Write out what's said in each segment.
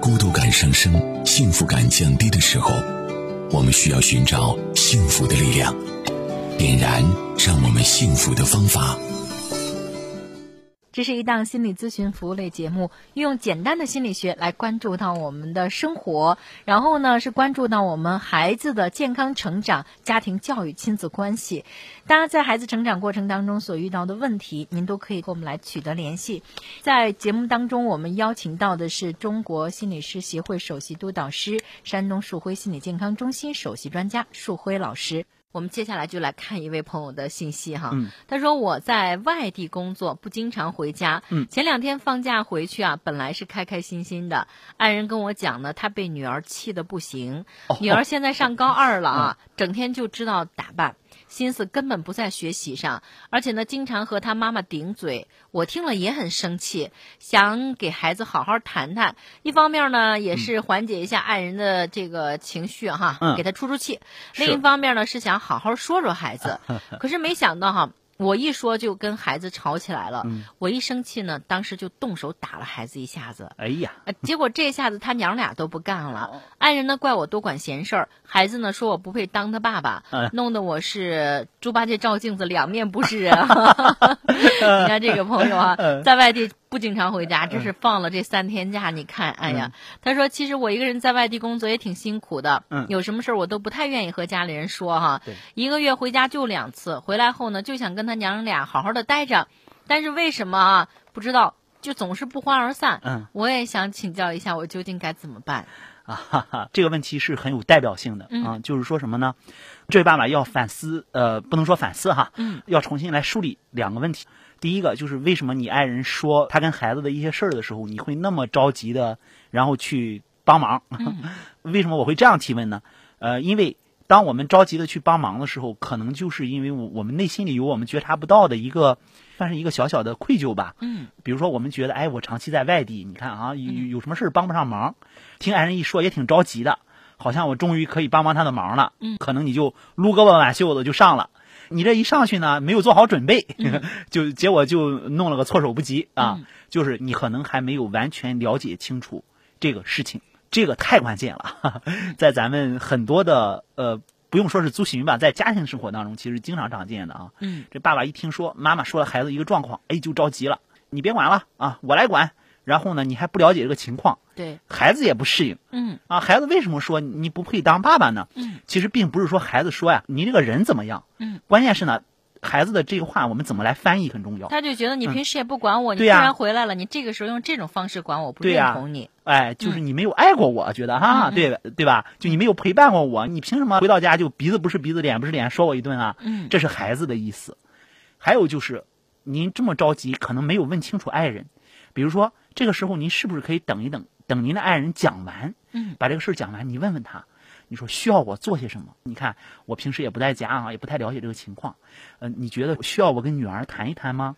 孤独感上升、幸福感降低的时候，我们需要寻找幸福的力量，点燃让我们幸福的方法。这是一档心理咨询服务类节目，运用简单的心理学来关注到我们的生活，然后呢是关注到我们孩子的健康成长、家庭教育、亲子关系。大家在孩子成长过程当中所遇到的问题，您都可以和我们来取得联系。在节目当中，我们邀请到的是中国心理师协会首席督导师、山东树辉心理健康中心首席专家树辉老师。我们接下来就来看一位朋友的信息哈，他说我在外地工作，不经常回家。前两天放假回去啊，本来是开开心心的，爱人跟我讲呢，他被女儿气的不行，女儿现在上高二了啊，整天就知道打扮。心思根本不在学习上，而且呢，经常和他妈妈顶嘴。我听了也很生气，想给孩子好好谈谈。一方面呢，也是缓解一下爱人的这个情绪哈，给他出出气；另一方面呢，是想好好说说孩子。可是没想到哈。我一说就跟孩子吵起来了，我一生气呢，当时就动手打了孩子一下子。哎呀，结果这下子他娘俩都不干了，爱人呢怪我多管闲事儿，孩子呢说我不配当他爸爸，弄得我是猪八戒照镜子，两面不是人。你看这个朋友啊，在外地。不经常回家，这是放了这三天假。你看，哎呀，他说其实我一个人在外地工作也挺辛苦的，有什么事儿我都不太愿意和家里人说哈。一个月回家就两次，回来后呢就想跟他娘俩好好的待着，但是为什么啊？不知道，就总是不欢而散。嗯，我也想请教一下，我究竟该怎么办？啊哈哈，这个问题是很有代表性的啊，就是说什么呢？这位爸爸要反思，呃，不能说反思哈，嗯，要重新来梳理两个问题。第一个就是为什么你爱人说他跟孩子的一些事儿的时候，你会那么着急的，然后去帮忙？为什么我会这样提问呢？呃，因为当我们着急的去帮忙的时候，可能就是因为我我们内心里有我们觉察不到的一个，算是一个小小的愧疚吧。嗯。比如说，我们觉得，哎，我长期在外地，你看啊，有有什么事儿帮不上忙，听爱人一说也挺着急的，好像我终于可以帮帮他的忙了。嗯。可能你就撸胳膊挽袖子就上了。你这一上去呢，没有做好准备，就结果就弄了个措手不及啊！就是你可能还没有完全了解清楚这个事情，这个太关键了。在咱们很多的呃，不用说是咨询吧，在家庭生活当中，其实经常常见的啊。嗯，这爸爸一听说妈妈说了孩子一个状况，哎，就着急了，你别管了啊，我来管。然后呢，你还不了解这个情况，对孩子也不适应。嗯啊，孩子为什么说你不配当爸爸呢？嗯，其实并不是说孩子说呀，你这个人怎么样？嗯，关键是呢，孩子的这个话我们怎么来翻译很重要。他就觉得你平时也不管我，你突然回来了，你这个时候用这种方式管我，不认同你。哎，就是你没有爱过我，觉得哈，对对吧？就你没有陪伴过我，你凭什么回到家就鼻子不是鼻子，脸不是脸，说我一顿啊？嗯，这是孩子的意思。还有就是，您这么着急，可能没有问清楚爱人，比如说。这个时候，您是不是可以等一等，等您的爱人讲完，嗯，把这个事儿讲完，你问问他，你说需要我做些什么？你看我平时也不在家啊，也不太了解这个情况，嗯，你觉得需要我跟女儿谈一谈吗？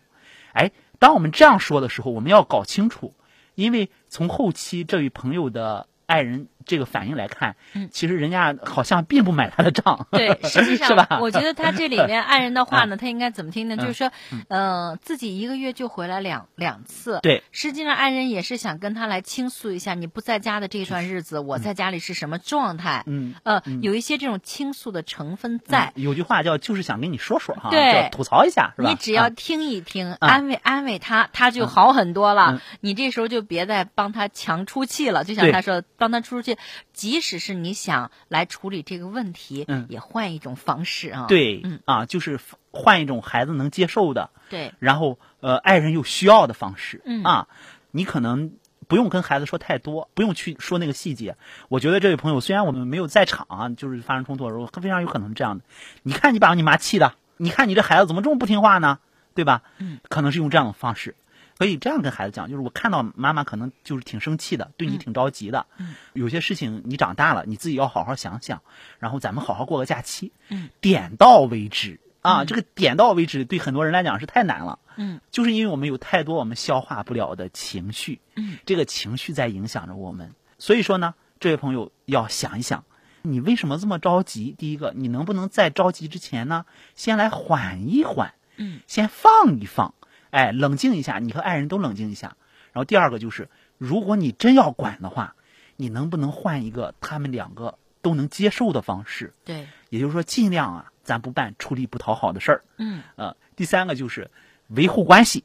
哎，当我们这样说的时候，我们要搞清楚，因为从后期这位朋友的。爱人这个反应来看，嗯，其实人家好像并不买他的账，对，实际上是吧？我觉得他这里面爱人的话呢，他应该怎么听呢？就是说，嗯，自己一个月就回来两两次，对，实际上爱人也是想跟他来倾诉一下你不在家的这段日子，我在家里是什么状态，嗯，呃，有一些这种倾诉的成分在。有句话叫就是想跟你说说哈，对，吐槽一下是吧？你只要听一听，安慰安慰他，他就好很多了。你这时候就别再帮他强出气了，就像他说。帮他出去，即使是你想来处理这个问题，嗯，也换一种方式啊。对，嗯啊，就是换一种孩子能接受的，对，然后呃，爱人又需要的方式，嗯啊，你可能不用跟孩子说太多，不用去说那个细节。我觉得这位朋友虽然我们没有在场啊，就是发生冲突的时候，非常有可能是这样的。你看你把你妈气的，你看你这孩子怎么这么不听话呢？对吧？嗯，可能是用这样的方式。可以这样跟孩子讲，就是我看到妈妈可能就是挺生气的，对你挺着急的。嗯，有些事情你长大了，你自己要好好想想，然后咱们好好过个假期。嗯，点到为止啊，这个点到为止对很多人来讲是太难了。嗯，就是因为我们有太多我们消化不了的情绪。嗯，这个情绪在影响着我们，所以说呢，这位朋友要想一想，你为什么这么着急？第一个，你能不能在着急之前呢，先来缓一缓？嗯，先放一放。哎，冷静一下，你和爱人都冷静一下。然后第二个就是，如果你真要管的话，你能不能换一个他们两个都能接受的方式？对，也就是说，尽量啊，咱不办出力不讨好的事儿。嗯，呃，第三个就是维护关系，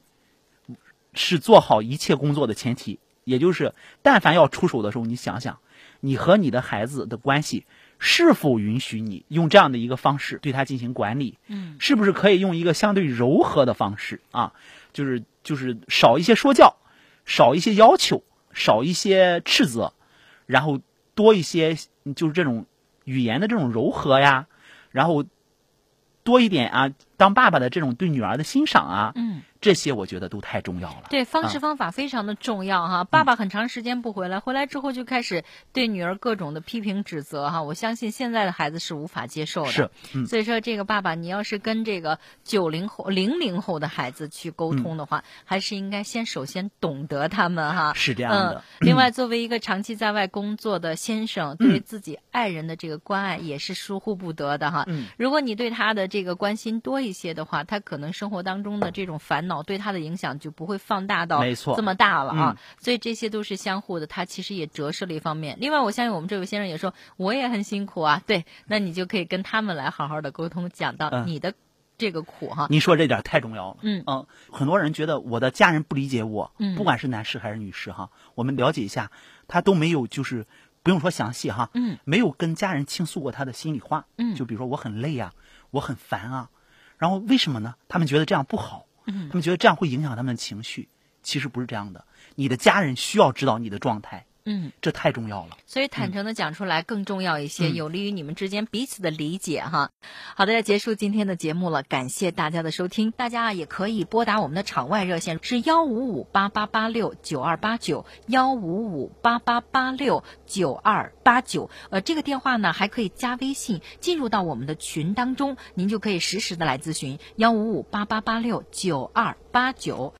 是做好一切工作的前提。也就是，但凡要出手的时候，你想想，你和你的孩子的关系是否允许你用这样的一个方式对他进行管理？嗯，是不是可以用一个相对柔和的方式啊？就是就是少一些说教，少一些要求，少一些斥责，然后多一些就是这种语言的这种柔和呀，然后多一点啊，当爸爸的这种对女儿的欣赏啊。嗯。这些我觉得都太重要了。对，方式方法非常的重要哈。爸爸很长时间不回来，回来之后就开始对女儿各种的批评指责哈。我相信现在的孩子是无法接受的。是，所以说这个爸爸，你要是跟这个九零后、零零后的孩子去沟通的话，还是应该先首先懂得他们哈。是这样的。另外，作为一个长期在外工作的先生，对自己爱人的这个关爱也是疏忽不得的哈。嗯。如果你对他的这个关心多一些的话，他可能生活当中的这种烦。恼对他的影响就不会放大到这么大了啊，所以这些都是相互的。他其实也折射了一方面。另外，我相信我们这位先生也说，我也很辛苦啊。对，那你就可以跟他们来好好的沟通，讲到你的这个苦哈。您说这点太重要了。嗯嗯，很多人觉得我的家人不理解我，嗯，不管是男士还是女士哈，我们了解一下，他都没有就是不用说详细哈，嗯，没有跟家人倾诉过他的心里话，嗯，就比如说我很累啊，我很烦啊，然后为什么呢？他们觉得这样不好。嗯，他们觉得这样会影响他们的情绪，其实不是这样的。你的家人需要知道你的状态。嗯，这太重要了，所以坦诚的讲出来更重要一些，有利于你们之间彼此的理解哈。好的，要结束今天的节目了，感谢大家的收听。大家也可以拨打我们的场外热线是幺五五八八八六九二八九幺五五八八八六九二八九。呃，这个电话呢还可以加微信，进入到我们的群当中，您就可以实时的来咨询幺五五八八八六九二八九。